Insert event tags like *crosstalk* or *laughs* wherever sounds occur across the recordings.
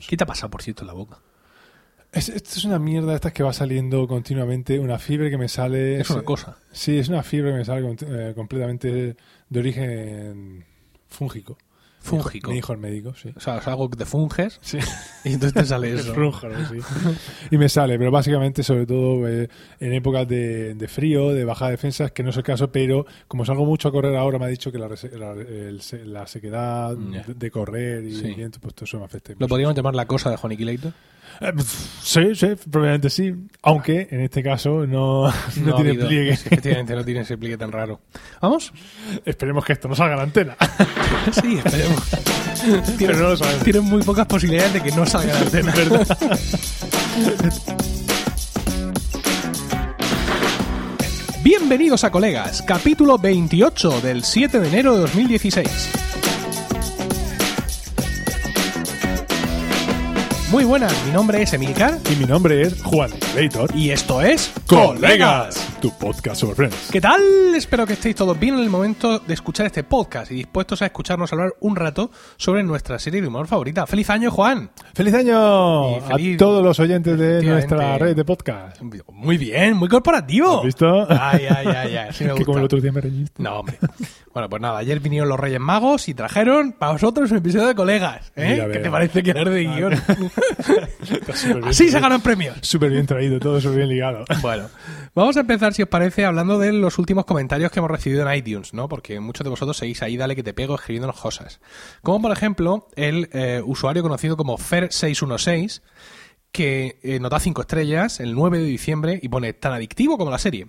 Jones. ¿Qué te ha pasado, por cierto, en la boca? Es, esto es una mierda estas que va saliendo continuamente, una fiebre que me sale... Es una cosa. Sí, es una fiebre que me sale eh, completamente de origen fúngico. Fúngico. Me dijo el médico, sí. O sea, es algo te funges Sí. y entonces te sale *laughs* Es eso. sí. y me sale, pero básicamente, sobre todo eh, en épocas de, de frío, de baja defensas, que no es el caso, pero como salgo mucho a correr ahora, me ha dicho que la, la, el la sequedad de, de correr y Sí. el viento, pues todo eso me afecta. ¿Lo podríamos llamar la cosa de Juaniquilator? Eh, Sí, sí, probablemente sí. Aunque en este caso no, *laughs* no, tiene habido- pliegue. sí, Efectivamente, no tiene ese pliegue tan raro. ¿Vamos? Esperemos que esto no salga a la antena. *laughs* Sí, esperemos. *laughs* Pero no lo sabemos. Tienen muy pocas posibilidades de que no salga la antena. Bienvenidos a Colegas, capítulo 28 del 7 de enero de 2016. Muy buenas, mi nombre es Emilcar Y mi nombre es Juan Leitor. y esto es Tu podcast sobre Friends. ¿Qué tal? Espero que estéis todos bien en el momento de escuchar este podcast y dispuestos a escucharnos hablar un rato sobre nuestra serie de humor favorita. ¡Feliz año, Juan! ¡Feliz año feliz- a todos los oyentes de nuestra red de podcast! Muy bien, muy corporativo. ¿Has visto? Ay, ay, ay, ay. sí me *laughs* que como el otro día me reñiste. No, hombre. Bueno, pues nada, ayer vinieron los Reyes Magos y trajeron para vosotros un episodio de colegas. ¿eh? ¿Qué te parece que era de guion? *laughs* Así se ganan premios. Súper bien traído, todo súper bien ligado. Bueno, vamos a empezar, si os parece, hablando de los últimos comentarios que hemos recibido en iTunes, ¿no? Porque muchos de vosotros seguís ahí, dale que te pego, escribiéndonos cosas. Como por ejemplo, el eh, usuario conocido como Fer616, que eh, nos da 5 estrellas el 9 de diciembre y pone tan adictivo como la serie.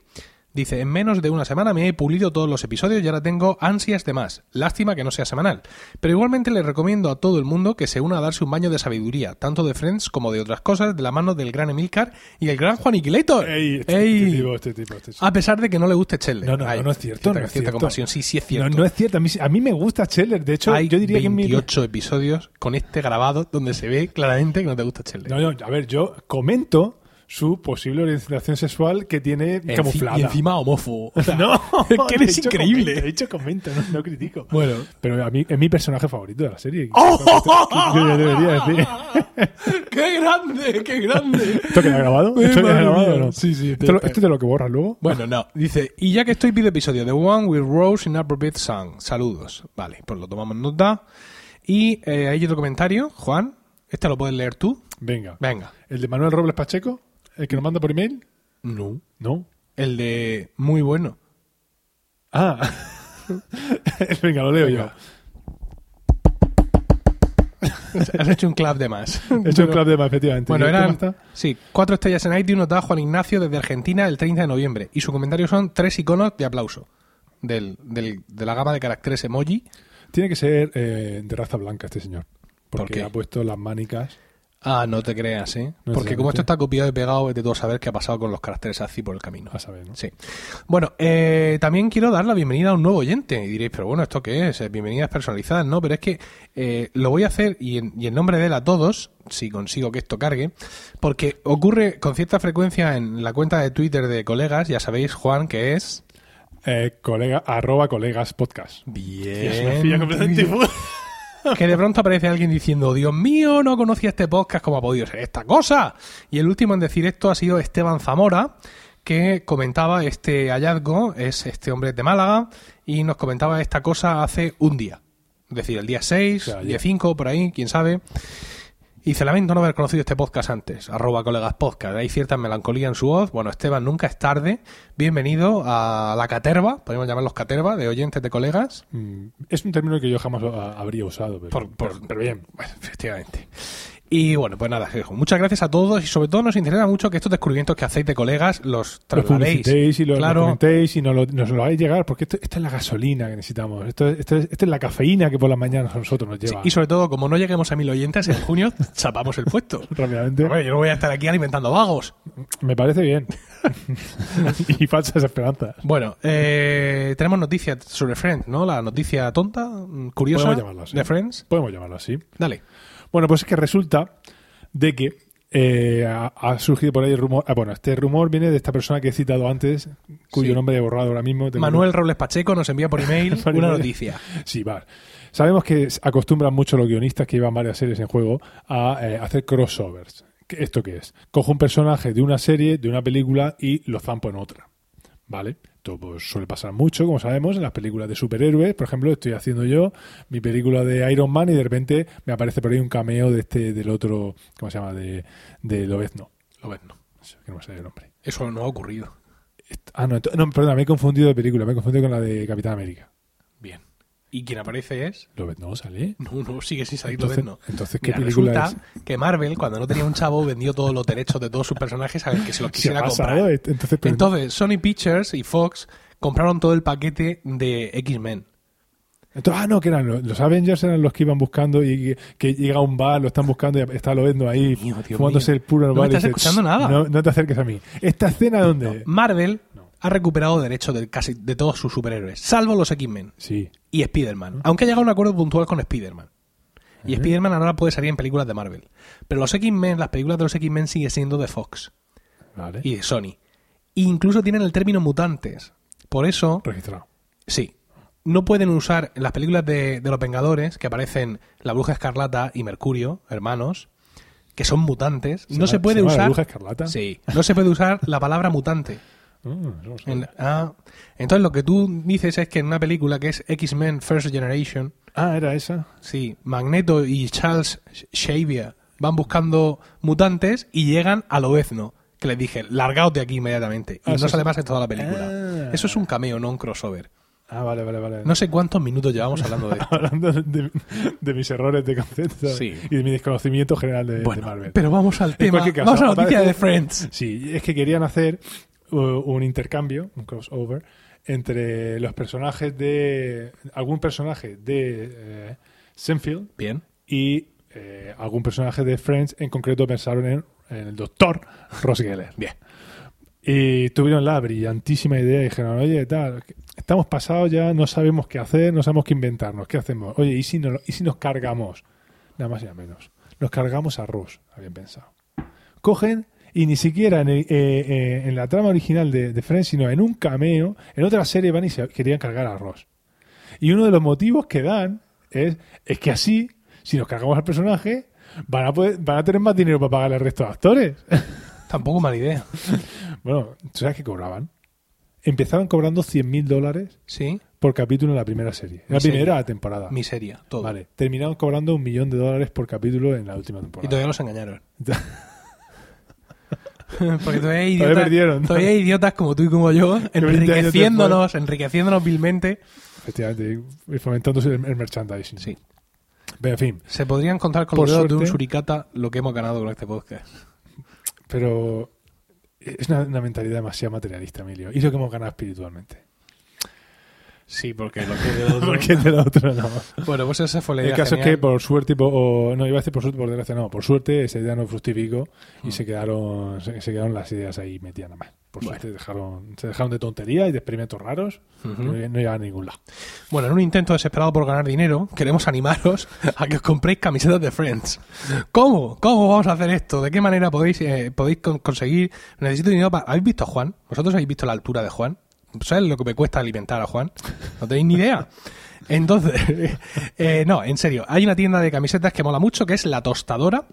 Dice, en menos de una semana me he pulido todos los episodios y ahora tengo ansias de más. Lástima que no sea semanal. Pero igualmente le recomiendo a todo el mundo que se una a darse un baño de sabiduría, tanto de Friends como de otras cosas, de la mano del gran Emilcar y el gran Juaniquilator. Ey, este, Ey. este tipo, este tipo, A pesar de que no le guste Chandler. No, no, no, no es cierto. Cierta, no es cierta cierto. compasión. Sí, sí es cierto. No, no es cierto. A mí, a mí me gusta Scheller. De hecho, Hay yo diría que en mi... 28 episodios con este grabado donde se ve claramente que no te gusta Chandler. No, no, a ver, yo comento su posible orientación sexual que tiene Enci- camuflada. Y encima homófobo. *laughs* O sea, No, es *laughs* que eres increíble. comento, de hecho, comento, no, no critico. Bueno. Pero a mí es mi personaje favorito de la serie. ¡Oh! *laughs* Yo debería decir. ¡Qué grande! ¡Qué grande! ¿Esto queda grabado? ¿Esto queda grabado no? Sí, sí, ¿Esto, es de lo que borras luego? Bueno, no. Dice, y ya que estoy pido episodio de One with Rose Inappropriate Song. Saludos. Vale, pues lo tomamos nota. Y eh, hay otro comentario, Juan. Este lo puedes leer tú. Venga. Venga. ¿El de Manuel Robles Pacheco? ¿El que nos manda por email? No. No. El de muy bueno. Ah. *laughs* Venga, lo leo Venga. Has hecho un clap de más. yo. *laughs* He hecho un club de más, efectivamente. Bueno, ¿Y el tema eran sí, cuatro estrellas en iTunes nos da Juan Ignacio desde Argentina el 30 de noviembre. Y su comentario son tres iconos de aplauso. Del, del- de la gama de caracteres emoji. Tiene que ser eh, de raza blanca este señor. ¿Por Porque qué? ha puesto las mánicas. Ah, no te creas, ¿eh? No Porque como esto está copiado y pegado, vete tú a saber qué ha pasado con los caracteres así por el camino. A saber, ¿no? Sí. Bueno, eh, también quiero dar la bienvenida a un nuevo oyente. Y diréis, pero bueno, ¿esto qué es? Eh, Bienvenidas personalizadas. No, pero es que eh, lo voy a hacer y en, y en nombre de él a todos, si consigo que esto cargue, porque ocurre con cierta frecuencia en la cuenta de Twitter de colegas, ya sabéis, Juan, que es... Eh, colega, arroba colegas podcast. Bien. me completamente. Que de pronto aparece alguien diciendo, Dios mío, no conocía este podcast, ¿cómo ha podido ser esta cosa? Y el último en decir esto ha sido Esteban Zamora, que comentaba este hallazgo, es este hombre de Málaga, y nos comentaba esta cosa hace un día. Es decir, el día 6, O sea, el día ayer. 5, por ahí, quién sabe. Y dice, lamento no haber conocido este podcast antes, arroba colegas podcast. Hay cierta melancolía en su voz. Bueno, Esteban, nunca es tarde. Bienvenido a la caterva, podemos llamarlos caterva, de oyentes de colegas. Mm, Es un término que yo jamás habría usado. Pero, Por- por- pero- pero bien. Bueno, *laughs* efectivamente. Y bueno, pues nada, muchas gracias a todos y sobre todo nos interesa mucho que estos descubrimientos que hacéis de colegas los Lo trasladéis. y lo, lo claro, comentéis y nos lo, nos lo hagáis llegar, porque esto, esta es la gasolina que necesitamos. Esto, esto es, esta es la cafeína que por las mañanas a nosotros nos sí, lleva y sobre todo, como no lleguemos a mil oyentes, en junio *laughs* chapamos el puesto. rápidamente. Hombre, yo no voy a estar aquí alimentando vagos. Me parece bien. *laughs* y falsas esperanzas. Bueno, eh, tenemos noticias sobre Friends, ¿no? La noticia tonta, mm, curiosa Podemos llamarlo así. de Friends. Podemos llamarlo así. Dale. Bueno, pues es que resulta de que eh, ha, ha surgido por ahí el rumor. ah, bueno, este rumor viene de esta persona que he citado antes, cuyo Sí. nombre he borrado ahora mismo. Manuel Robles Pacheco nos envía por *laughs* email una noticia. Sí, vale. Sabemos que acostumbran mucho los guionistas que llevan varias series en juego a eh, hacer crossovers. ¿Qué- ¿Esto qué es? Cojo un personaje de una serie, de una película y lo zampo en otra. ¿Vale? Esto pues, suele pasar mucho, como sabemos, en las películas de superhéroes. Por ejemplo, estoy haciendo yo mi película de Iron Man y de repente me aparece por ahí un cameo de este, del otro, ¿cómo se llama? De, de Lobezno. Lo ves, no. Que no me sale el nombre. Eso no ha ocurrido. Ah, no, no, perdona, me he confundido de película, me he confundido con la de Capitán América. Bien. ¿Y quien aparece es? Lobezno sale. *laughs* No, no, sigue sin salir Entonces, Lobezno. entonces ¿qué Mira, película resulta que Marvel, cuando no tenía un chavo, vendió todos los derechos de todos sus personajes a ver que se los *laughs* quisiera comprar. Entonces, pero- Entonces, Sony Pictures y Fox compraron todo el paquete de X-Men. Entonces, ah, no, que eran los, los Avengers eran los que iban buscando y que, llega a un bar, lo están buscando y está Lobezno ahí Dios mío, Dios fumándose mío. el puro No me estás dice, escuchando "Shh, nada". No, no te acerques a mí. ¿Esta escena dónde? Marvel No. Ha recuperado derechos de casi de todos sus superhéroes, salvo los X-Men Sí. y Spider-Man. Aunque ha llegado a un acuerdo puntual con Spider-Man. Y. Spider-Man ahora puede salir en películas de Marvel. Pero los X-Men, las películas de los X-Men siguen siendo de Fox Vale. y de Sony. E incluso tienen el término mutantes. Por eso, Registrado. sí, no pueden usar en las películas de, de los Vengadores, que aparecen la Bruja Escarlata y Mercurio, hermanos, que son mutantes, no se puede llama la usar... Bruja Escarlata? Sí, no se puede usar la palabra mutante. En- ah, entonces lo que tú dices es que en una película que es X-Men First Generation, Ah, era esa. sí, Magneto y Charles Xavier van buscando mutantes y llegan a Lobezno, que les dije, largaos de aquí inmediatamente. Y Ah, no sale sí. más en toda la película. Ah. Eso es un cameo, no un crossover. Ah, vale, vale, vale. No sé cuántos minutos llevamos hablando de *laughs* esto. Hablando de, de mis errores de concepto Sí. y de mi desconocimiento general de, de Bueno, Marvel. pero vamos al tema. caso, vamos a la noticia de Friends. Sí, es que querían hacer un intercambio, un crossover, entre los personajes de. algún personaje de eh, Senfield Bien. y eh, algún personaje de Friends. En concreto pensaron en, en el doctor Ross Geller. Bien. Y tuvieron la brillantísima idea y dijeron, oye, tal, estamos pasados ya, no sabemos qué hacer, no sabemos qué inventarnos, ¿qué hacemos? Oye, ¿y si, no, ¿y si nos cargamos? Nada más y nada menos. Nos cargamos a Ross, habían pensado. Cogen y ni siquiera en, el- eh, eh, en la trama original de, de Friends, sino en un cameo, en otra serie van y se querían cargar a Ross. Y uno de los motivos que dan es, es que así, si nos cargamos al personaje, van a, poder, van a tener más dinero para pagar al resto de actores. *laughs* Tampoco mala idea. *laughs* Bueno, ¿tú sabes qué cobraban? Empezaban cobrando 100.000 dólares Sí. por capítulo en la primera serie. En la Miseria. primera temporada. Miseria. Todo. Vale. Terminaron cobrando un millón de dólares por capítulo en la última Y temporada. todavía los engañaron. *laughs* *laughs* Porque todavía hay idiotas, todavía hay idiotas como tú y como yo, *laughs* 20 años enriqueciéndonos, enriqueciéndonos vilmente. Efectivamente, y fomentándose el, el merchandising. Sí. Pero, en fin, Se podrían contar con los dedos de un suricata lo que hemos ganado con este podcast. pero es una, una mentalidad demasiado materialista, Emilio. Y lo que hemos ganado espiritualmente. Sí, porque lo *laughs* que de los Porque de la otra no. Bueno, pues esa fue la El idea. caso es que por suerte, por- o, no iba a decir por suerte, por desgracia, no, por suerte esa idea no fructificó y Mm. se quedaron se, se quedaron las ideas ahí metidas nada más. Por Bueno. suerte dejaron, se dejaron de tontería y de experimentos raros, no, no llegaban a ningún lado. Bueno, en un intento desesperado por ganar dinero, queremos animaros a que os compréis camisetas de Friends. ¿Cómo? ¿Cómo vamos a hacer esto? ¿De qué manera podéis, eh, podéis con- conseguir? Necesito dinero para... ¿Habéis visto a Juan? ¿Vosotros habéis visto la altura de Juan? ¿Sabes lo que me cuesta alimentar a Juan? No tenéis ni idea. Entonces, *laughs* eh, no, en serio, hay una tienda de camisetas que mola mucho, que es La Tostadora,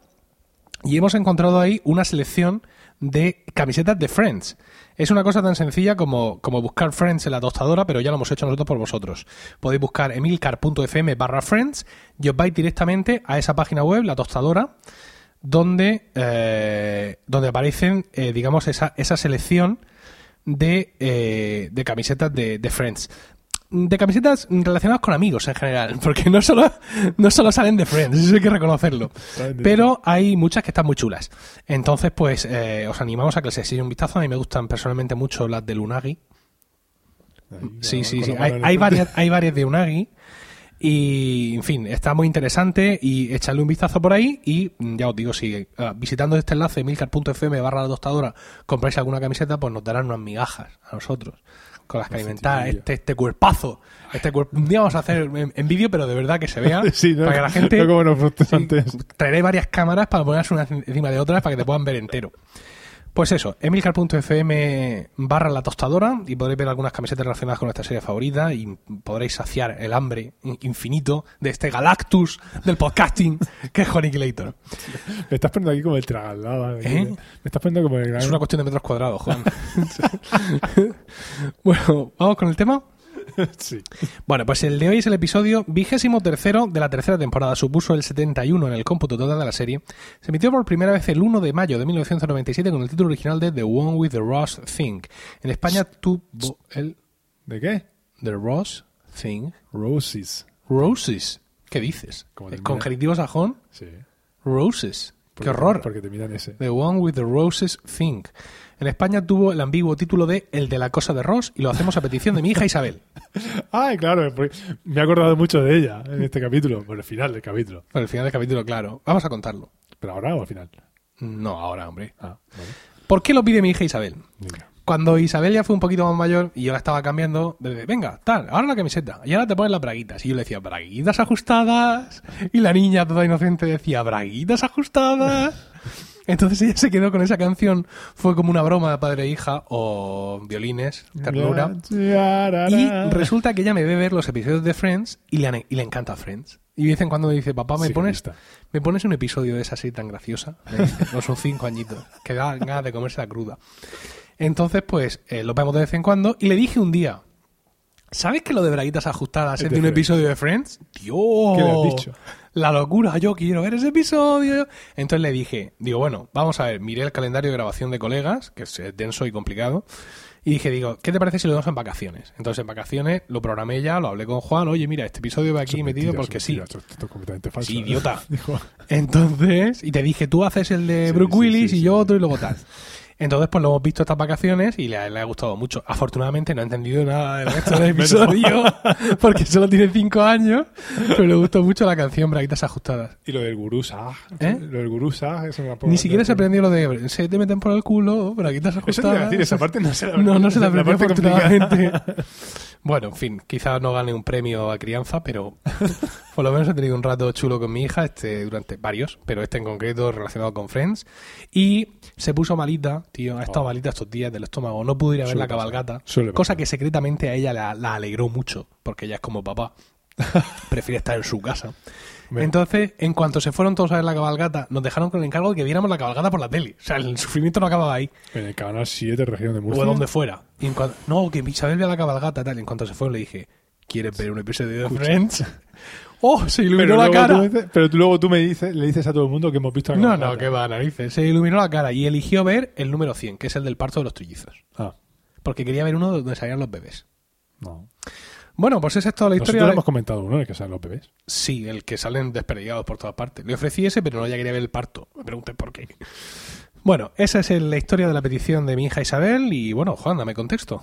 y hemos encontrado ahí una selección de camisetas de Friends. Es una cosa tan sencilla como, como buscar Friends en la tostadora, pero ya lo hemos hecho nosotros por vosotros. Podéis buscar emilcar.fm barra Friends y os vais directamente a esa página web, la tostadora, donde, eh, donde aparecen, eh, digamos, esa, esa selección de, eh, de camisetas de, de Friends. De camisetas relacionadas con amigos en general, *laughs* porque no solo, no solo salen de Friends, eso hay que reconocerlo. Pero hay muchas que están muy chulas. Entonces, pues eh, os animamos a que les echéis un vistazo. A mí me gustan personalmente mucho las de Unagi. Ahí, Sí, sí, sí. Hay, hay varias, *laughs* hay varias de Unagi. Y, en fin, está muy interesante y echarle un vistazo por ahí y mm, ya os digo, si eh, visitando este enlace milcar.fm barra la tostadora compráis alguna camiseta, pues nos darán unas migajas a nosotros. con las que Una alimentar este, este cuerpazo. Este cuerpo. Un día vamos a hacer en, en vídeo, pero de verdad que se vea. *laughs* Sí, ¿no? para que la gente. No como nosotros Sí, traeré varias cámaras para ponerlas unas encima de otras para que te puedan ver entero. Pues eso, emilcar.fm barra la tostadora y podréis ver algunas camisetas relacionadas con nuestra serie favorita y podréis saciar el hambre in- infinito de este Galactus del podcasting *laughs* que es Honikilator. Me estás poniendo aquí como el tragalada. ¿Eh? Me estás poniendo como el gran... Es una cuestión de metros cuadrados, Juan. *laughs* bueno, vamos con el tema. *laughs* Sí. Bueno, pues el de hoy es el episodio vigésimo tercero de la tercera temporada. Supuso el 71 en el cómputo total de la serie. Se emitió por primera vez el 1 de mayo de 1997 con el título original de The One with the Ross Thing. En España tuvo el ¿De qué? The Ross Thing. Roses. Roses. ¿Qué dices? Como ¿Es termina. Con genitivo sajón. Sí. Roses. ¡Qué horror! Porque te miran ese. The One with the Roses Thing. En España tuvo el ambiguo título de El de la cosa de Ross y lo hacemos a petición de mi hija Isabel. *laughs* Ay, claro, me he acordado mucho de ella en este capítulo, por el final del capítulo. Por el final del capítulo, claro. Vamos a contarlo. ¿Pero ahora o al final? No, ahora, hombre. Ah, vale. ¿Por qué lo pide mi hija Isabel? Venga. Cuando Isabel ya fue un poquito más mayor y yo la estaba cambiando, de, venga, tal, ahora la camiseta. Y ahora te pones las braguitas. Y yo le decía, braguitas ajustadas. Y la niña toda inocente decía, braguitas ajustadas. Entonces ella se quedó con esa canción. Fue como una broma de padre e hija o violines, ternura. Y resulta que ella me ve ver los episodios de Friends y le, y le encanta Friends. Y de vez en cuando me dice, papá, ¿me Sí, pones. ¿me pones un episodio de esa serie tan graciosa? Me dice, no son cinco añitos, que da ganas de comerse la cruda. Entonces, pues, eh, lo vemos de vez en cuando. Y le dije un día, ¿sabes que lo de braguitas ajustadas Es de un Friends. episodio de Friends? ¡Dios! ¿Qué le has dicho? La locura, yo quiero ver ese episodio. Entonces le dije, digo, bueno, vamos a ver, miré el calendario de grabación de colegas, que es denso y complicado, y dije, digo, ¿qué te parece si lo vemos en vacaciones? Entonces en vacaciones lo programé ya, lo hablé con Juan, oye, mira, este episodio va aquí metido mentiras, porque son sí. Esto, es completamente falso. Sí, idiota. *laughs* Entonces, y te dije, tú haces el de Sí, Brooke sí, Willis sí, y yo otro y luego tal. *laughs* Entonces, pues lo hemos visto estas vacaciones y le, le ha gustado mucho. Afortunadamente no ha entendido nada del resto del *laughs* episodio *laughs* porque solo tiene cinco años, pero le gustó mucho la canción Braguitas Ajustadas. Y lo del gurú Sag. ¿Eh? Lo del gurú Sag es una Ni siquiera se aprendió lo de se te meten por el culo, braguitas Eso ajustadas. decir, esa parte no se la *laughs* No, no se la la aprendió complicada. afortunadamente. Bueno, en fin, quizás no gane un premio a crianza, pero por lo menos he tenido un rato chulo con mi hija, este durante varios, pero este en concreto relacionado con Friends. Y se puso malita, tío, ha estado Oh. malita estos días del estómago, no pudo ir a ver Suele la cabalgata, cosa que secretamente a ella la, la alegró mucho, porque ella es como papá, *laughs* prefiere estar en su casa. Hombre. Entonces, en cuanto se fueron todos a ver la cabalgata, nos dejaron con el encargo de que viéramos la cabalgata por la tele. O sea, el sufrimiento no acababa ahí. En el canal 7, región de Murcia. O donde fuera. Y en cuanto- no, que Isabel vea la cabalgata, tal. En cuanto se fue, le dije, ¿quieres ver un episodio de Friends? *laughs* ¡Oh! Se iluminó la cara. Tú dices- pero tú- luego tú me dices, le dices a todo el mundo que hemos visto la No, cabalgata. no, que va, narices. Se iluminó la cara y eligió ver el número 100, que es el del parto de los trillizos. Ah, Porque quería ver uno donde salían los bebés. no. Bueno, pues esa es toda la Nosotros historia. de- hemos comentado uno, el que salen los bebés. Sí, el que salen desperdigados por todas partes. Le ofrecí ese, pero no, ya quería ver el parto. Me pregunté por qué. Bueno, esa es el- la historia de la petición de mi hija Isabel y bueno, Juan, dame contexto.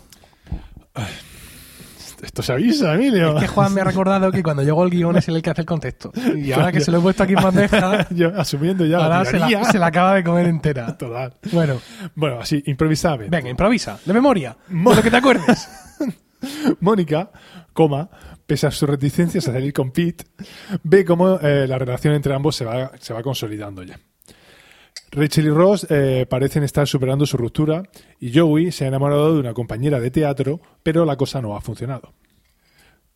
Esto se avisa, Emilio. Es que Juan me ha recordado que cuando llegó el guion es él el que hace el contexto. Y ahora que se lo he puesto aquí en bandeja, *laughs* Yo asumiendo ya ahora la se la, tiranía. se la acaba de comer entera. *laughs* Total. Bueno, Bueno, así, improvisadamente. venga, improvisa, de memoria, de lo que te acuerdes. *laughs* Mónica, coma, pese a sus reticencias a salir con Pete, ve cómo eh, la relación entre ambos se va, se va consolidando ya. Rachel y Ross eh, parecen estar superando su ruptura y Joey se ha enamorado de una compañera de teatro, pero la cosa no ha funcionado.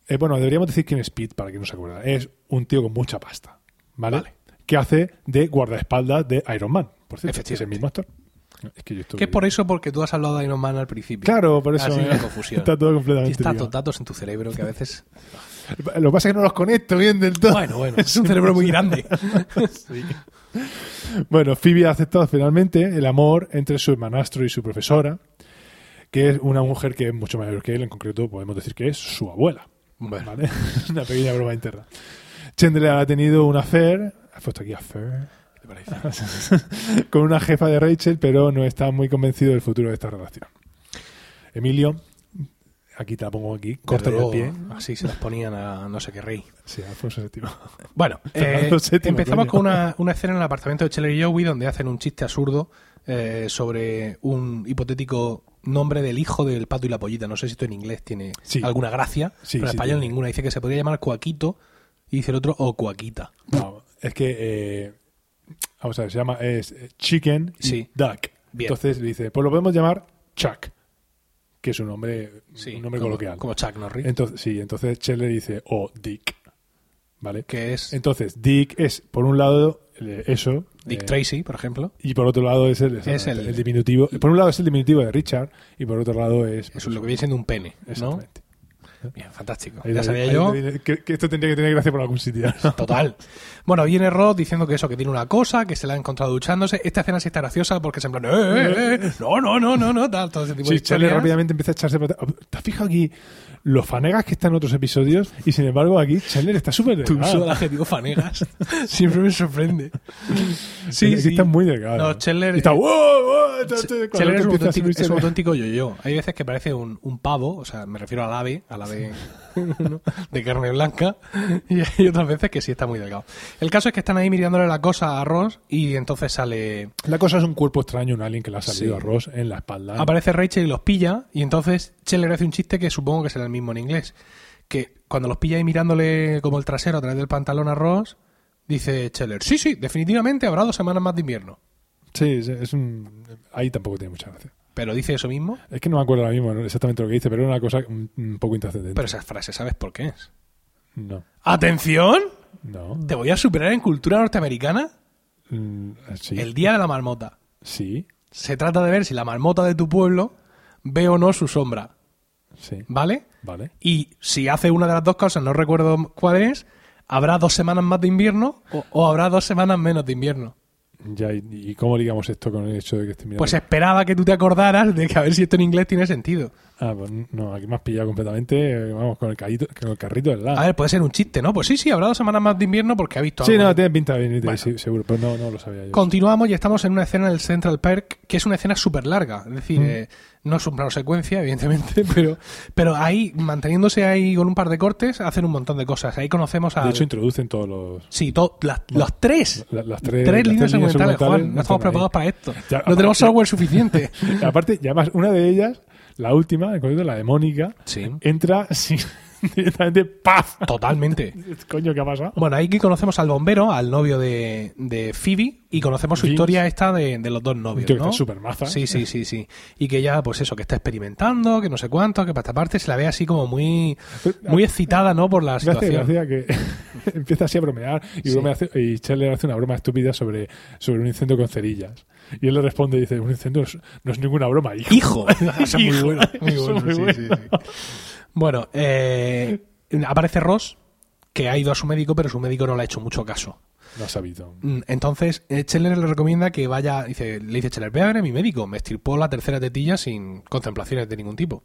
Eh, bueno, deberíamos decir quién es Pete para que no se acuerda. Es un tío con mucha pasta, ¿vale? Vale. Que hace de guardaespaldas de Iron Man, por cierto, es el mismo actor. Es que yo estuve- Que es por eso porque tú has hablado de Iron Man al principio. Claro, por eso Ha sido eh, una confusión. *laughs* está todo Y completamente está ligado. datos en tu cerebro que a veces... *laughs* Lo que pasa es que no los conecto bien del todo. Bueno, bueno, *laughs* es un cerebro muy grande. Bueno, Phoebe ha aceptado finalmente el amor entre su hermanastro y su profesora, que es una mujer que es mucho mayor que él, en concreto podemos decir que es su abuela. Bueno, ¿vale? *laughs* una pequeña broma interna. Chandler ha tenido una affair, ha puesto aquí affair, ¿qué te parece? *laughs* con una jefa de Rachel, pero no está muy convencido del futuro de esta relación. Emilio, aquí te la pongo aquí, Desde el pie. Así se las ponían a no sé qué rey. Sí, Alfonso VII. *laughs* Bueno, *laughs* eh, VII, empezamos coño. con una, una escena en el apartamento de Cheller y Joey donde hacen un chiste absurdo eh, sobre un hipotético nombre del hijo del pato y la pollita. No sé si esto en inglés tiene Sí. alguna gracia, Sí, pero en sí español ninguna. Dice que se podría llamar Cuaquito y dice el otro o Cuaquita. No, es que. eh, vamos a ver, se llama. Es Chicken y. Duck. Bien. Entonces dice, pues lo podemos llamar Chuck, que es un nombre, Sí, un nombre como, coloquial. Como Chuck Norris. Entonces, sí, entonces Chandler dice, o Dick. ¿Vale? que es Entonces, Dick es, por un lado, eh, eso. Dick eh, Tracy, por ejemplo. Y por otro lado es el, Es el- el diminutivo. Por un lado es el diminutivo de Richard y por otro lado es. Es lo que viene siendo un pene, ¿no? Exactamente. Bien, fantástico. Ahí ya sabía ahí yo. que, que esto tendría que tener gracia por algún sitio. ¿no? Total. Bueno, viene Ross diciendo que eso, que tiene una cosa, que se la ha encontrado duchándose. Esta escena sí está graciosa porque es en plan, ¡eh, eh, eh! No, no, no, no, no, tal, todo ese tipo de Charlie rápidamente empieza a echarse atrás. ¿Te has fijado aquí los fanegas que están en otros episodios? Y sin embargo, aquí Chandler está súper Tu uso del delgado. adjetivo fanegas *laughs* siempre me sorprende. Sí, sí. Está muy delgado. No, Chandler- Y está, ¡wow! wow", está- está- cuando Chandler es un, auténtico, yo-yo. Hay veces que parece un, un pavo, o sea, me refiero al ave, al ave ¿no? *laughs* de carne blanca, y hay otras veces que sí está muy delgado. El caso es que están ahí mirándole la cosa a Ross y entonces sale... La cosa es un cuerpo extraño, un alien que le ha salido Sí. a Ross en la espalda. Aparece Rachel y los pilla y entonces Chandler hace un chiste que supongo que será el mismo en inglés. Que cuando los pilla ahí mirándole como el trasero a través del pantalón a Ross, dice Chandler, sí, sí, definitivamente habrá dos semanas más de invierno. Sí, es un... Ahí tampoco tiene mucha gracia. Pero dice eso mismo. Es que no me acuerdo ahora mismo ¿no? exactamente lo que dice, pero era una cosa un, un poco intrascendente. Pero esa frase, ¿sabes por qué es? No, ¡Atención! no. ¿Te voy a superar en cultura norteamericana? Mm, sí, El día de la marmota. sí, Se trata de ver si la marmota de tu pueblo ve o no su sombra, sí. ¿vale? Vale. Y si hace una de las dos cosas, no recuerdo cuál es, habrá dos semanas más de invierno o, o habrá dos semanas menos de invierno. Ya, ¿y, y cómo ligamos esto con el hecho de que esté mirando? Pues esperaba que tú te acordaras de que a ver si esto en inglés tiene sentido. Ah, pues no, aquí me has pillado completamente, eh, vamos, con el, carrito, con el carrito del lado. A ver, puede ser un chiste, ¿no? Pues sí, sí, habrá dos semanas más de invierno porque ha visto sí, algo. no, tiene pinta de venir, Bueno. sí, seguro, pero no, no lo sabía yo. Continuamos y estamos en una escena en el Central Park que es una escena súper larga. Es decir, Mm. eh, no es un plano secuencia, evidentemente, *laughs* pero, pero ahí, manteniéndose ahí con un par de cortes, hacen un montón de cosas. Ahí conocemos a. De hecho, introducen todos los... sí, to- las, los tres. la- las tres, Tres las líneas argumentales Juan. No estamos ahí. preparados para esto. Ya, no tenemos aparte- software suficiente. Y *laughs* aparte, y además, una de ellas, la última, en concreto la de Mónica, Sí. entra sin, *laughs* directamente ¡paf! Totalmente. *laughs* Coño, ¿qué ha pasado? Bueno, ahí que conocemos al bombero, al novio de, de Phoebe, y conocemos su Vince. historia esta de, de los dos novios, tío que ¿no? está súper maza. Sí, sí, sí, sí. Y que ella, pues eso, que está experimentando, que no sé cuánto, que para esta parte se la ve así como muy, *laughs* muy excitada, ¿no? Por la Me situación. que empieza así a bromear y, Sí. bromea- y Chandler hace una broma estúpida sobre, sobre un incendio con cerillas. Y él le responde y dice, un incendio no es, no es ninguna broma, hijo. ¡Hijo! Es muy buena. Muy bueno. sí, sí. Bueno, eh, aparece Ross, que ha ido a su médico, pero su médico no le ha hecho mucho caso. No ha sabido. Mm, Entonces, eh, Scheller le recomienda que vaya, dice, le dice Scheller, ve a ver a mi médico, me estirpó la tercera tetilla sin contemplaciones de ningún tipo.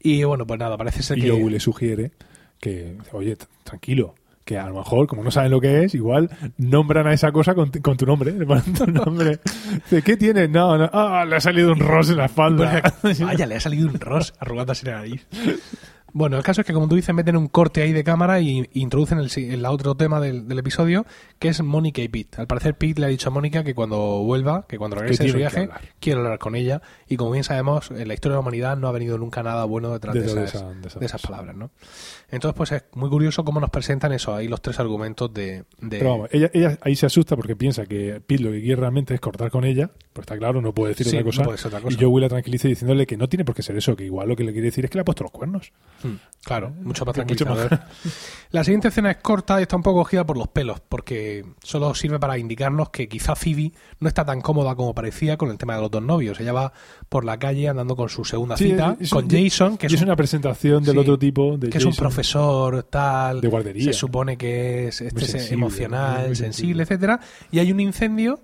Y bueno, pues nada, parece ser Y que... Yogu le sugiere que, oye, tranquilo, que a lo mejor, como no saben lo que es, igual nombran a esa cosa con, con tu nombre. *laughs* Le ponen tu nombre. ¿qué tienes? No, no. Ah, le ha salido un ros en la espalda. Vaya, *laughs* le ha salido un Ross arrugando así la nariz. Bueno, el caso es que, como tú dices, meten un corte ahí de cámara y, y introducen el, el otro tema del, del episodio, que es Mónica y Pete. Al parecer, Pete le ha dicho a Mónica que cuando vuelva, que cuando regrese de su viaje, hablar. quiere hablar con ella. Y como bien sabemos, en la historia de la humanidad no ha venido nunca nada bueno detrás de, esas, esa- de palabras, ¿no? Entonces, pues es muy curioso cómo nos presentan eso, ahí los tres argumentos de... de- Pero vamos, ella, ella ahí se asusta porque piensa que Pete lo que quiere realmente es cortar con ella, pues está claro, no puede decir Sí, otra no cosa. puede otra cosa. Y Joey la tranquiliza diciéndole que no tiene por qué ser eso, que igual lo que le quiere decir es que le ha puesto los cuernos. Hmm, Claro, mucho más tranquilizador. *laughs* La siguiente escena es corta y está un poco cogida por los pelos, porque solo sirve para indicarnos que quizá Phoebe no está tan cómoda como parecía con el tema de los dos novios. Ella va por la calle andando con su segunda Sí, cita, es- con Jason, que es, un, una presentación del sí, otro tipo, de que es un profesor tal, De guardería. se supone que es, este sensible, emocional, sensible, sensible. etcétera, y hay un incendio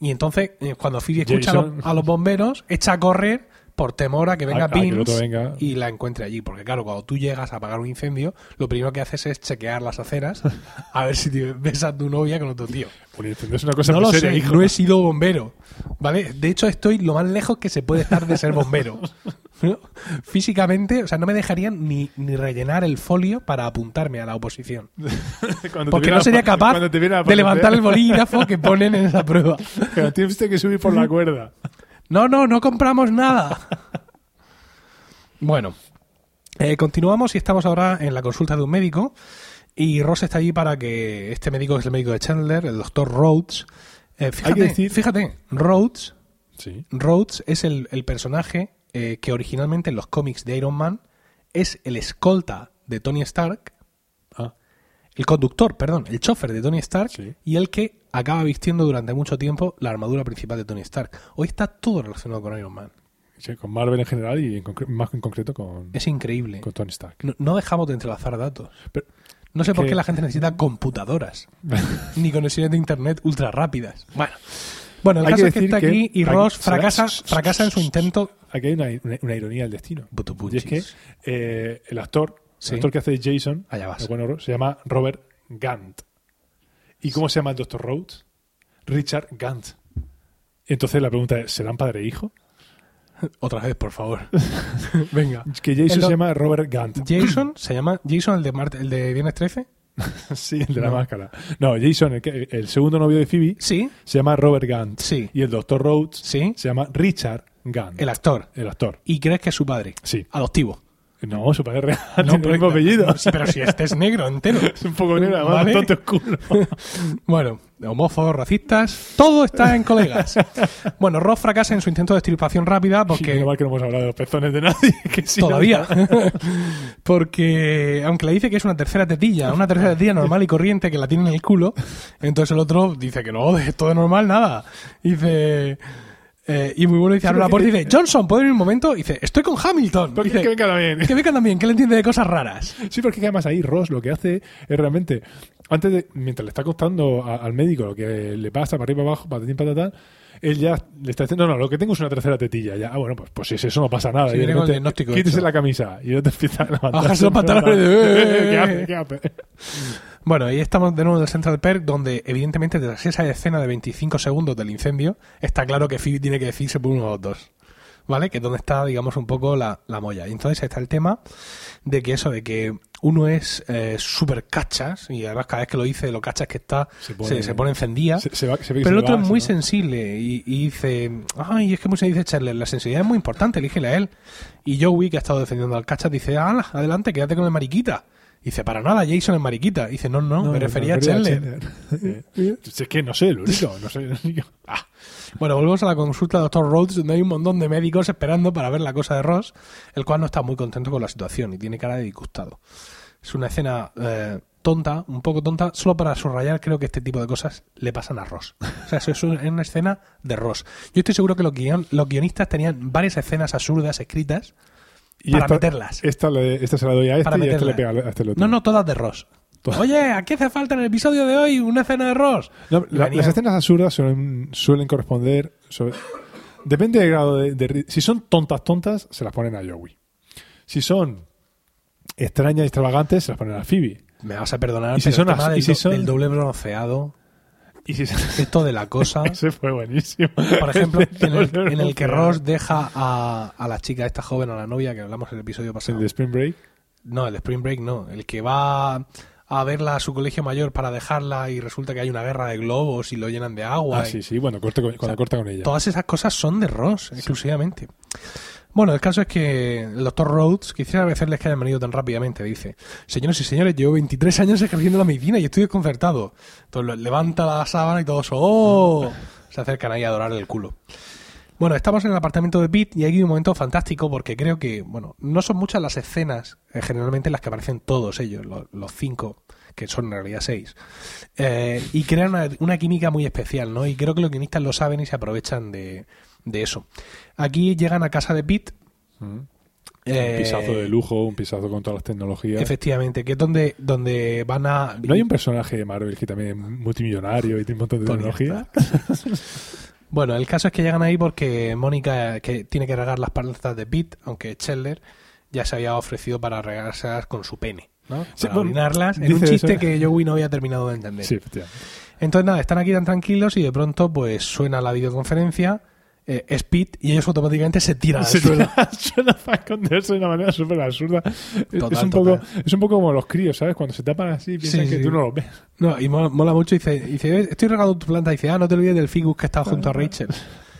y entonces eh, cuando Phoebe escucha a los, Jason- a los bomberos echa a correr por temor a que venga A- a que venga. y la encuentre allí. Porque claro, cuando tú llegas a apagar un incendio, lo primero que haces es chequear las aceras *laughs* a ver si te ves a tu novia con otro tío. Un incendio es una cosa no lo seria, sé, hijo. no he sido bombero. ¿Vale? De hecho, estoy lo más lejos que se puede estar de ser bombero. *laughs* ¿No? Físicamente, o sea, no me dejarían ni, ni rellenar el folio para apuntarme a la oposición. *laughs* Porque no sería capaz de levantar el bolígrafo que ponen en esa prueba. pero Tienes que subir por la cuerda. No, no, no compramos nada. *laughs* Bueno, eh, continuamos y estamos ahora en la consulta de un médico. Y Ross está allí para que este médico es el médico de Chandler, el doctor Rhodes. Eh, fíjate, que decir- fíjate, Rhodes, Sí. Rhodes es el, el personaje eh, que originalmente en los cómics de Iron Man es el escolta de Tony Stark, Ah, el conductor, perdón, el chofer de Tony Stark Sí. y el que acaba vistiendo durante mucho tiempo la armadura principal de Tony Stark. Hoy está todo relacionado con Iron Man. sí, con Marvel en general y en más en concreto con, Es increíble. con Tony Stark. No, no dejamos de entrelazar datos. Pero- No sé por qué la gente necesita computadoras, *laughs* ni conexiones de internet ultra rápidas. Bueno, bueno el Hay caso que es que está que aquí y Ross fracasa, fracasa en su intento. Aquí hay una, una- una ironía del destino. Y es que eh, el actor, Sí. el actor que hace Jason, Allá vas. el bueno Ro- se llama Robert Gant. ¿Y cómo se llama el Dr. Rhodes? Richard Gant. Entonces la pregunta es, ¿serán padre e hijo? *laughs* Otra vez, por favor. *laughs* Venga. Que Jason El se llama Robert Gant. Jason, ¿se llama Jason el de, Marte- el de Viernes 13? *laughs* sí, el de la máscara. No, Jason, el, que- el segundo novio de Phoebe, Sí, se llama Robert Gant. Sí. Y el Dr. Rhodes sí. se llama Richard Gant. El actor. El actor. ¿Y crees que es su padre? Sí. Adoptivo. No, su padre real. tiene el mismo apellido. No, sí, pero si este es negro entero. *laughs* Es un poco negro, además Vale. bastante oscuro. *laughs* Bueno, homófobos, racistas, todo está en colegas. Bueno, Ross fracasa en su intento de extirpación rápida Sí, porque mal que no hemos hablado de los pezones de nadie. *laughs* Que sí, todavía, porque aunque le dice que es una tercera tetilla, una tercera tetilla normal y corriente que la tiene en el culo, entonces el otro dice que no, de todo normal nada. Dice eh, y muy bueno dice, abre la puerta y dice, Johnson, ¿puedo ir un momento? Y dice, estoy con Hamilton. Porque Dice, que venga también. que venga también, que le entiende de cosas raras. Sí, porque además ahí Ross lo que hace es realmente, antes de, mientras le está contando a- al médico lo que le pasa para arriba para abajo, patatín patatán, él ya le está diciendo, no, no, lo que tengo es una tercera tetilla. Ya, ah, bueno, pues, pues si es eso no pasa nada. Sí, viene con el evidentemente. diagnóstico Quítese hecho. la camisa y no te empieza a levantar. bajarse los pantalones de, *laughs* ¿Qué "Eh". hace? ¿Qué hace? Bueno, ahí estamos de nuevo en el Central Perk, donde evidentemente tras esa escena de 25 segundos del incendio, está claro que Phoebe tiene que decirse por uno los dos. ¿Vale? Que es donde está, digamos, un poco la, la molla. Y entonces está el tema de que eso, de que uno es eh, súper cachas, y además cada vez que lo dice, lo cachas que está, se pone, se, pone encendida. Se, va- Pero el otro va, es muy sensible y, y dice, ay, es que se dice Charles, la sensibilidad es muy importante, elígele a él. Y Joey, que ha estado defendiendo al cachas, dice, ah, adelante, quédate con el mariquita. Dice, para nada, Jason es mariquita. Dice, no, no, No, me refería me a Chandler. *laughs* Eh, Es que no sé, lo único. No sé. Ah. Bueno, volvemos a la consulta de Dr. Rhodes, donde hay un montón de médicos esperando para ver la cosa de Ross, el cual no está muy contento con la situación y tiene cara de disgustado. Es una escena eh, tonta, un poco tonta, solo para subrayar creo que este tipo de cosas le pasan a Ross. O sea, eso es una escena de Ross. Yo estoy seguro que los, guion- los guionistas tenían varias escenas absurdas escritas Y para esta, meterlas. Esta, le- esta se la doy a este Para y a este le pega a este otro. No, no, todas de Ross. Todas. Oye, ¿a qué hace falta en el episodio de hoy una escena de Ross? No, la- Venía- las escenas absurdas suelen, suelen corresponder. sobre- depende del grado de, Si son tontas, tontas, se las ponen a Joey. Si son extrañas y extravagantes, se las ponen a Phoebe. Me vas a perdonar, ¿Y si pero son el tema y si son- del doble bronceado, Y si esto de la cosa... *laughs* Ese fue buenísimo. Por ejemplo, en el, doble en el que. Ross deja a, a la chica, esta joven, a la novia que hablamos en el episodio pasado. El de Spring Break. No, el de Spring Break no. El que va a verla a su colegio mayor para dejarla y resulta que hay una guerra de globos y lo llenan de agua. Ah, y- sí, sí. Bueno, corte con- cuando sea, corta con ella. Todas esas cosas son de Ross, exclusivamente. Bueno, el caso es que el doctor Rhodes, quisiera agradecerles que hayan venido tan rápidamente, dice, señores y señores, llevo 23 años ejerciendo la medicina y estoy desconcertado. Entonces levanta la sábana y todos, ¡oh! Se acercan ahí a adorar el culo. Bueno, estamos en el apartamento de Pete y hay un momento fantástico porque creo que, bueno, no son muchas las escenas, eh, generalmente en las que aparecen todos ellos, lo- los, cinco, que son en realidad seis, eh, y crean una, una química muy especial, ¿no? Y creo que los guionistas lo saben y se aprovechan de, de eso. Aquí llegan a casa de Pete. Mm. eh, un pisazo de lujo, un pisazo con todas las tecnologías. Efectivamente, que es donde, donde van a... ¿No hay un personaje de Marvel que también es multimillonario y tiene un montón de tecnología? *laughs* Bueno, el caso es que llegan ahí porque Mónica que tiene que regar las plantas de Pete, aunque Chandler ya se había ofrecido para regárselas con su pene, ¿no? Sí, para bueno, orinarlas, en un chiste eso. que Joey no había terminado de entender. Sí, efectivamente. Entonces nada, están aquí tan tranquilos y de pronto pues suena la videoconferencia, eh, es Pete y ellos automáticamente se tiran al Se suelo. suena para esconderse de una manera súper absurda. Es- Total, es, un poco, es un poco como los críos, ¿sabes? Cuando se tapan así, piensan Sí, que sí. tú no los ves. No, y mola, mola mucho. Dice, dice, estoy regando tu planta. Dice, ah, no te olvides del Figus que estaba junto a Rachel.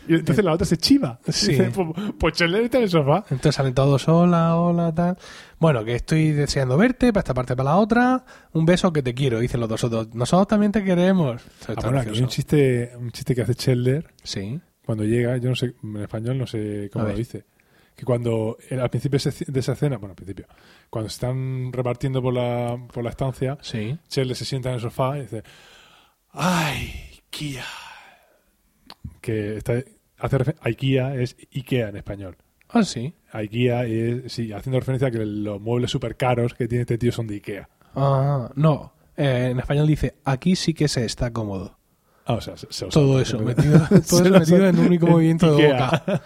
Y entonces la otra se chiva. Sí. Dice, pues, pues Chandler está en el sofá. Entonces salen todos, hola, hola, tal. Bueno, que estoy deseando verte, para esta parte, para la otra. Un beso que te quiero, dicen los dos otros. Nosotros también te queremos. Ah, bueno, aquí hay un chiste, un chiste que hace Chandler Sí. Cuando llega, yo no sé, en español no sé cómo lo dice. Que cuando, eh, al principio de esa escena, bueno, al principio, cuando se están repartiendo por la, por la estancia, Sí. Se sienta en el sofá y dice, ¡ay, Kia! Que está, hace IKEA es Ikea en español. Ah, sí. IKEA es, sí, haciendo referencia a que los muebles súper caros que tiene este tío son de Ikea. Ah, no. Eh, en español dice, aquí sí que se está cómodo. Ah, o sea, se, se lo *laughs* Todo eso, metido, todo eso metido en un único movimiento de Ikea. boca.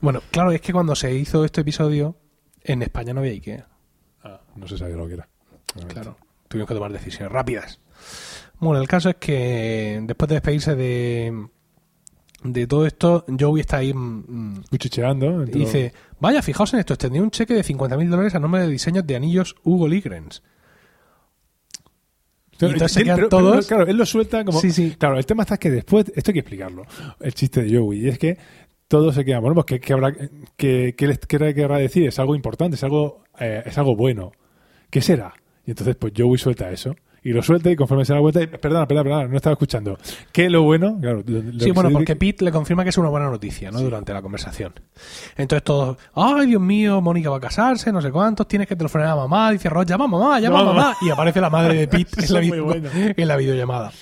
Bueno, claro, es que cuando se hizo este episodio, en España no había Ikea. Ah, no se sabía lo que era. Claro, tuvimos que tomar decisiones rápidas. Bueno, el caso es que después de despedirse de, de todo esto, Joey está ahí mm, Cuchicheando. y dice, vaya, fijaos en esto, extendí un cheque de 50.000 dólares a nombre de diseños de anillos Hugo Ligrens. Entonces todos- claro, él lo suelta como. Sí, sí. Claro, el tema está que después. Esto hay que explicarlo. El chiste de Joey. Y es que todos se quedan. Bueno, pues que, que habrá. Que, que les querrá decir. Es algo importante, es algo, eh, es algo bueno. ¿Qué será? Y entonces, pues Joey suelta eso. Y lo suelta y conforme se da cuenta. y, Perdona, perdona, perdona, no estaba escuchando. ¿Qué es lo bueno? Claro, lo- lo Sí, que bueno, porque Pete le confirma que es una buena noticia, ¿no? Durante la conversación. Entonces todos, ay, Dios mío, Mónica va a casarse, no sé cuántos, tienes que telefonar a mamá. Dice Ross, llama a mamá, llama a a mamá. Y aparece la madre de *laughs* Pete en, la video- buenos. *laughs* en la videollamada.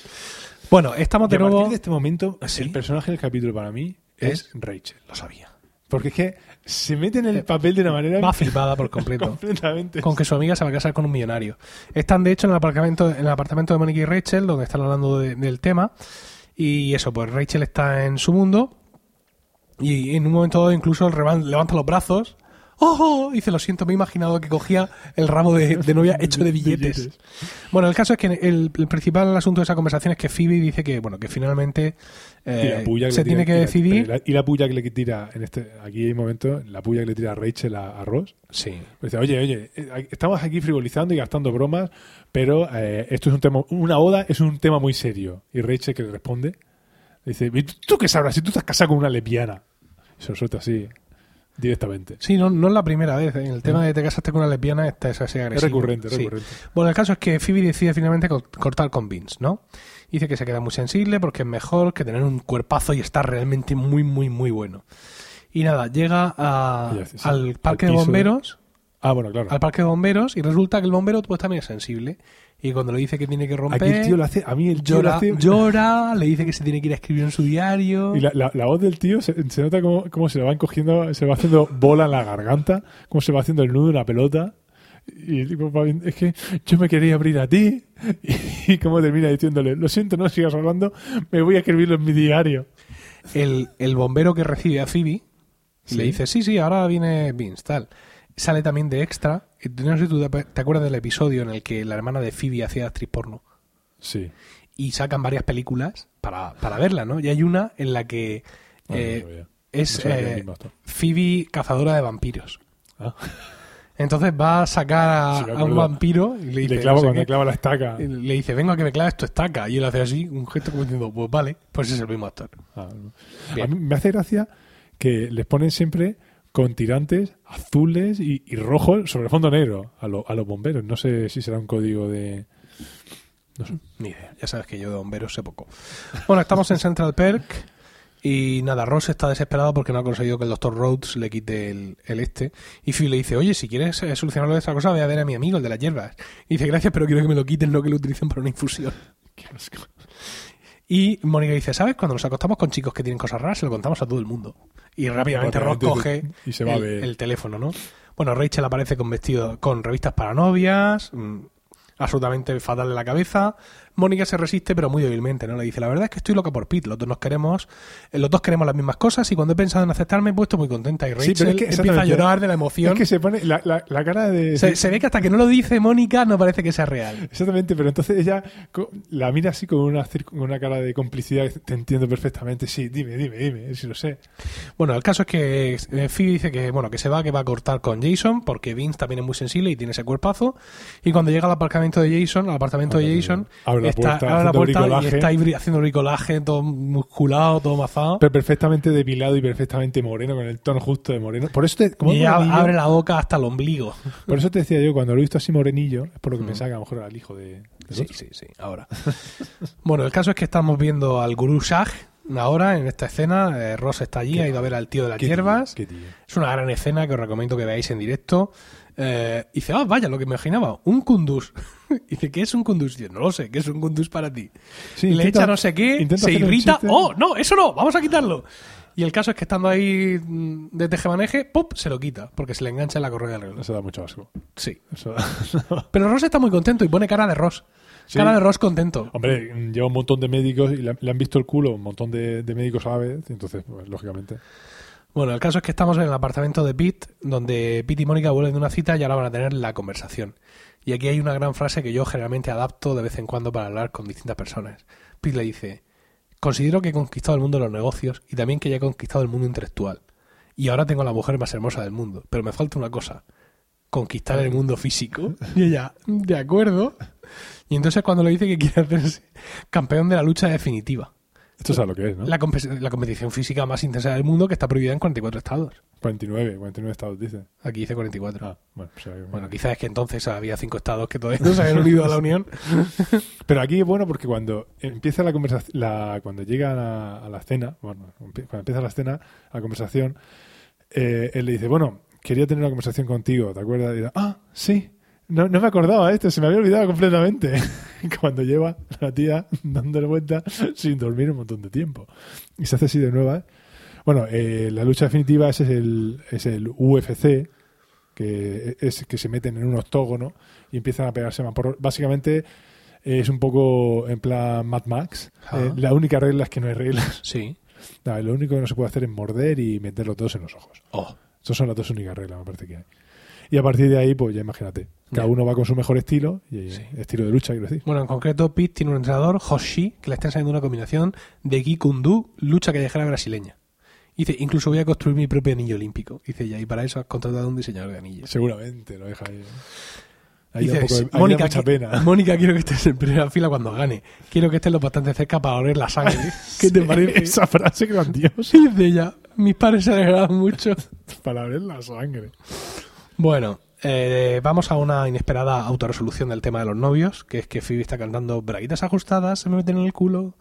Bueno, estamos Y de a partir nuevo... de este momento, ¿Sí? el personaje del capítulo para mí es Rachel. Lo sabía. Porque es que se mete en el papel de una manera Va flipada por completo. completamente. con que su amiga se va a casar con un millonario. Están, de hecho, en el apartamento, en el apartamento de Mónica y Rachel, donde están hablando de- del tema. Y eso, pues Rachel está en su mundo. Y en un momento dado incluso levanta los brazos. ¡Oh! Dice, lo siento, me he imaginado que cogía el ramo de, de novia *laughs* hecho de billetes. Billetes. Bueno, el caso es que el, el principal asunto de esa conversación es que Phoebe dice que, bueno, que finalmente eh, Y la puya se tiene tira- que decidir. la- Y la puya que le tira en este aquí hay un momento, la puya que le tira a Rachel a, a Ross. Sí. Dice, oye, oye, eh, estamos aquí frivolizando y gastando bromas, pero eh, esto es un tema, una boda es un tema muy serio. Y Rachel que le responde, dice, "¿Y ¿tú qué sabrás si tú estás casado con una lesbiana? Y se lo suelta así, directamente. Sí, no, no es la primera vez. ¿eh? El tema de te casaste con una lesbiana está es así Es agresivo. recurrente, es Sí. recurrente. Bueno, el caso es que Phoebe decide finalmente co- cortar con Vince, ¿no? Dice que se queda muy sensible porque es mejor que tener un cuerpazo y estar realmente muy, muy, muy bueno. Y nada, llega a- sí, al parque de de- bomberos, Ah, bueno, claro. al parque de bomberos, y resulta que el bombero pues también es sensible. Y cuando le dice que tiene que romper, Aquí el tío lo hace, a mí el tío lo llora, hace... llora, le dice que se tiene que ir a escribir en su diario. Y la, la- la voz del tío se, se nota como, como se le va encogiendo, se le va haciendo bola en la garganta, como se va haciendo el nudo en la pelota. Y tipo, es que yo me quería abrir a ti. *laughs* Y, como termina diciéndole, lo siento, no sigas hablando, me voy a escribirlo en mi diario. el, el bombero que recibe a Phoebe Sí. le dice, sí, sí, ahora viene Vince, tal. Sale también de extra. No sé si tú te acuerdas del episodio en el que la hermana de Phoebe hacía actriz porno. Sí. Y sacan varias películas para, para verla, ¿no? Y hay una en la que no eh, es No eh. Phoebe cazadora de vampiros. Ah. *laughs* Entonces va a sacar a, Sí, me a un vampiro y le dice, le clava no sé cuando qué. le clava la estaca. Y le dice, venga que me claves tu estaca. Y él hace así, un gesto como diciendo, pues vale, pues es el mismo actor. Ah. A mí me hace gracia que les ponen siempre con tirantes azules y, y rojos sobre el fondo negro a, lo- a los bomberos. No sé si será un código de... No sé. Ni idea, ya sabes que yo de bomberos sé poco. Bueno, estamos en Central Perk y nada, Ross está desesperado porque no ha conseguido que el Dr. Rhodes le quite el, el este. Y Phil le dice, oye, si quieres eh, solucionarlo de esta cosa, voy a ver a mi amigo, el de las hierbas. Y dice, gracias, pero quiero que me lo quiten, no que lo utilicen para una infusión. *laughs* Qué asco. Y Mónica dice, ¿sabes? Cuando nos acostamos con chicos que tienen cosas raras, se lo contamos a todo el mundo. Y rápidamente Ross coge y se va a el, el teléfono, ¿no? Bueno, Rachel aparece con vestido, con revistas para novias, mm, absolutamente fatal de la cabeza. Mónica se resiste, pero muy débilmente, ¿no? Le dice, la verdad es que estoy loca por Pete, los dos nos queremos, eh, los dos queremos las mismas cosas y cuando he pensado en aceptarme he puesto muy contenta. Y Sí, Rachel pero es que empieza a llorar de la emoción. Es que se pone la, la- la cara de... se, se ve que hasta que no lo dice Mónica no parece que sea real. Exactamente, pero entonces ella la mira así con una, con una cara de complicidad. Te entiendo perfectamente. Sí, dime, dime, dime, si lo sé. Bueno, el caso es que eh, Phoebe dice que bueno que se va, que va a cortar con Jason, porque Vince también es muy sensible y tiene ese cuerpazo. Y cuando llega al aparcamiento de Jason, al apartamento de Jason, la está, puerta, abre la puerta y está ahí haciendo bricolaje, todo musculado, todo mazado. pero perfectamente depilado y perfectamente moreno, con el tono justo de moreno. Por eso te, como Y abre la boca hasta el ombligo. por eso te decía yo, cuando lo he visto así morenillo, es por lo que Mm. pensaba que a lo mejor era el hijo de... Sí, sí, sí, ahora. *laughs* bueno, el caso es que estamos viendo al gurú Shah ahora en esta escena. Eh, Ross está allí, ha ido a ver al tío de las Qué hierbas. tío. Es una gran escena que os recomiendo que veáis en directo. Eh, y dice, ah, vaya, lo que me imaginaba, un kunduz. *laughs* dice, ¿qué es un kunduz? Dice, no lo sé, ¿qué es un kunduz para ti? Sí, le intenta- echa no sé qué, se irrita. ¡oh, no, eso no, vamos a quitarlo! Y el caso es que estando ahí mm, de tejemaneje, ¡pop! se lo quita, porque se le engancha en la correa del reloj. Eso da mucho asco. Sí. Eso da- *laughs* Pero Ross está muy contento y pone cara de Ross. Sí. Cara de Ross contento. Hombre, lleva un montón de médicos y le, le han visto el culo un montón de, de médicos a la vez, entonces, pues, lógicamente. Bueno, el caso es que estamos en el apartamento de Pete, donde Pete y Mónica vuelven de una cita y ahora van a tener la conversación. Y aquí hay una gran frase que yo generalmente adapto de vez en cuando para hablar con distintas personas. Pete le dice, considero que he conquistado el mundo de los negocios y también que ya he conquistado el mundo intelectual. Y ahora tengo a la mujer más hermosa del mundo. Pero me falta una cosa, conquistar el mundo físico. *laughs* Y ella, de acuerdo. Y entonces cuando le dice que quiere hacerse campeón de la lucha definitiva. Esto sabe lo que es, ¿no? La, compe- la competición física más intensa del mundo que está prohibida en 44 estados. 49, 49 estados, dice. Aquí dice 44. Ah, bueno, pues, Bueno, quizás es que entonces había cinco estados que todavía no se habían unido a la Unión. *laughs* Pero aquí es bueno porque cuando empieza la conversación, la, cuando llegan a, a la cena, bueno, cuando empieza la escena, la conversación, eh, él le dice, bueno, quería tener una conversación contigo, ¿te acuerdas? Y dice, ah, sí, no, no me acordaba de esto, se me había olvidado completamente. *laughs* cuando lleva la tía dándole vuelta sin dormir un montón de tiempo. Y se hace así de nueva. Bueno, eh, la lucha definitiva es el, es el UFC, que es que se meten en un octógono y empiezan a pegarse por Básicamente es un poco en plan Mad Max. Eh, la única regla es que no hay reglas. Sí. *laughs* Lo único que no se puede hacer es morder y meter los dos en los ojos. Oh. Esas son las dos únicas reglas, me parece que hay. Y a partir de ahí, pues ya imagínate. Cada uno va con su mejor estilo, y Sí. estilo de lucha, quiero decir. Bueno, en concreto, Pete tiene un entrenador, Hoshi, que le está enseñando una combinación de Gikundu, lucha callejera brasileña. Dice, incluso voy a construir mi propio anillo olímpico. Dice ya, y para eso has contratado a un diseñador de anillos. Seguramente lo deja ahí. Dice, poco de- ahí da Mónica, mucha pena. *laughs* Mónica, quiero que estés en primera fila cuando gane. Quiero que estés lo bastante cerca para oler la sangre. *laughs* ¿Qué te parece? Esa frase grandiosa *laughs* dice ella, mis padres se alegraron mucho. para ver la sangre. Bueno, eh, vamos a una inesperada autorresolución del tema de los novios, que es que Phoebe está cantando braguitas ajustadas, se me meten en el culo,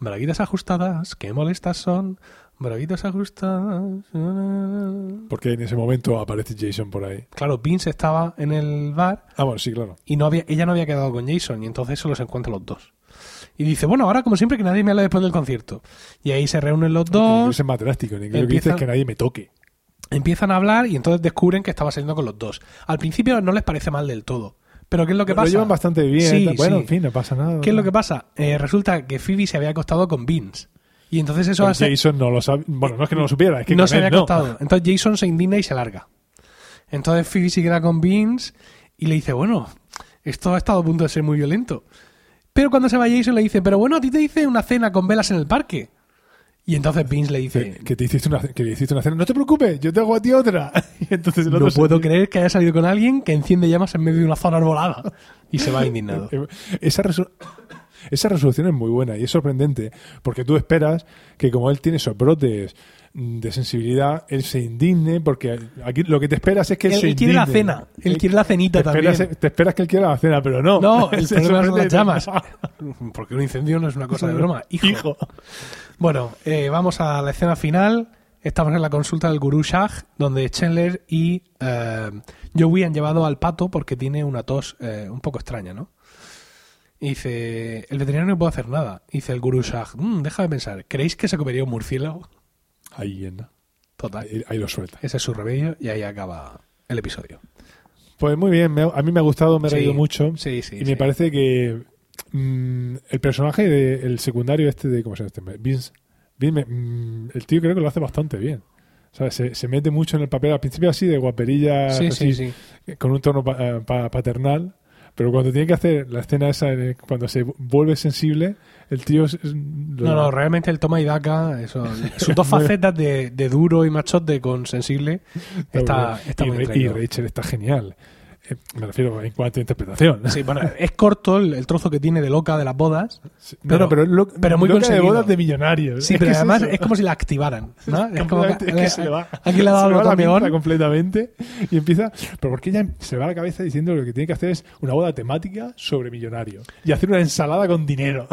braguitas ajustadas, qué molestas son, braguitas ajustadas. Porque en ese momento aparece Jason por ahí. Claro, Vince estaba en el bar Ah, bueno, sí, claro. y no había, ella no había quedado con Jason y entonces se encuentran los dos. Y dice, bueno, ahora como siempre que nadie me habla después del concierto. Y ahí se reúnen los dos, es. En inglés lo que Empieza- dice es que nadie me toque. Empiezan a hablar y entonces descubren que estaba saliendo con los dos. Al principio no les parece mal del todo. Pero ¿qué es lo que Lo pasa? llevan bastante bien. Sí, bueno, sí. en fin, no pasa nada. ¿Qué es lo que pasa? Eh, resulta que Phoebe se había acostado con Vince. Y entonces eso hace... Jason no lo sabe. Bueno, no es que no lo supiera, es que no se había no. acostado. Entonces Jason se indigna y se larga. Entonces Phoebe se queda con Vince y le dice, bueno, esto ha estado a punto de ser muy violento. Pero cuando se va Jason le dice, pero bueno, a ti te hice una cena con velas en el parque. Y entonces Vince le dice, Que, que te hiciste una, que hiciste una cena. No te preocupes, yo te hago a ti otra. *laughs* Y entonces el no se- puedo creer que haya salido con alguien que enciende llamas en medio de una zona arbolada. Y se va *laughs* indignado. Eh, Esa, resol- esa resolución es muy buena y es sorprendente porque tú esperas que como él tiene esos brotes de sensibilidad, él se indigne porque aquí lo que te esperas es que él, Él, se él quiere la indigne. cena, él quiere la cenita te también. esperas, te esperas que él quiera la cena, pero no. No, el *laughs* problema son las llamas. *laughs* Porque un incendio no es una cosa de *laughs* broma. Hijo. Hijo. Bueno, eh, vamos a la escena final. Estamos en la consulta del gurú Shah, donde Chandler y eh, Joey han llevado al pato porque tiene una tos eh, un poco extraña, ¿no? Y dice, el veterinario no puede hacer nada. Dice el gurú Shah, "Mm, deja de pensar, ¿creéis que se comería un murciélago? Ahí, anda. Total. ahí, ahí lo suelta. Ese es su remedio y ahí acaba el episodio. Pues muy bien, me a mí me ha gustado, me he Sí, reído mucho. Sí, sí. y sí. me parece que mm, el personaje, de, el secundario este de, ¿cómo se llama este? Vince, Vince, mm, el tío creo que lo hace bastante bien. O sea, se, se mete mucho en el papel, al principio así de guaperilla, Sí, así, sí, sí. con un tono pa- eh, pa- paternal, pero cuando tiene que hacer la escena esa, cuando se vuelve sensible, el tío es... es- lo- No, no, realmente el toma y daca, eso, *laughs* sus dos facetas de, de duro y machote con sensible, está, está y, muy y. Rachel está genial. Eh, me refiero en cuanto a interpretación. Sí, bueno, es corto el, el trozo que tiene de loca de las bodas. Sí, Pero- no, pero, lo- pero muy loca de bodas de millonarios. Sí, Es pero que es además es como si la activaran. ¿no? Es como Completamente, es que se le va, aquí le ha dado se va la completamente y empieza pero porque ella se va a la cabeza diciendo que lo que tiene que hacer es una boda temática sobre millonarios y hacer una ensalada con dinero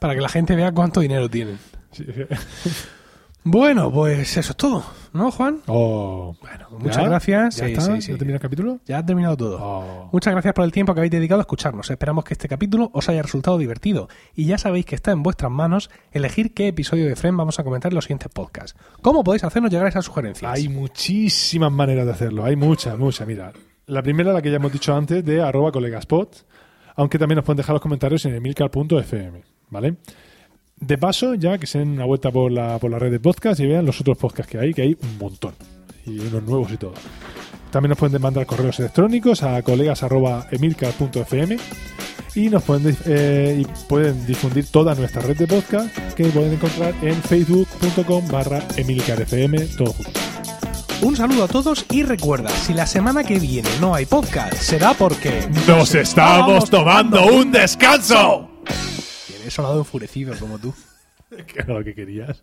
para que la gente vea cuánto dinero tienen. Sí. Bueno, pues eso es todo, ¿no, Juan? Oh, Bueno, ¿ya? muchas gracias. ¿Ya Sí, está? sí, sí. ¿Ya termina el capítulo? Ya ha terminado todo. Oh. Muchas gracias por el tiempo que habéis dedicado a escucharnos. Esperamos que este capítulo os haya resultado divertido. Y ya sabéis que está en vuestras manos elegir qué episodio de Friend vamos a comentar en los siguientes podcasts. ¿Cómo podéis hacernos llegar esas sugerencias? Hay muchísimas maneras de hacerlo, hay muchas, muchas. Mira, la primera, la que ya hemos dicho antes, de arroba colegaspot, aunque también nos pueden dejar los comentarios en emilcar.fm, ¿vale? De paso, ya que se den una vuelta por la, por la red de podcast y vean los otros podcasts que hay, que hay un montón, y unos nuevos y todo. También nos pueden mandar correos electrónicos a colegas.emilcar.fm y nos pueden, eh, y pueden difundir toda nuestra red de podcast que pueden encontrar en facebook.com barra emilcarfm, todo junto. Un saludo a todos y recuerda, si la semana que viene no hay podcast, será porque... ¡Nos estamos tomando un descanso! He sonado enfurecido como tú. *laughs* Que era lo que querías.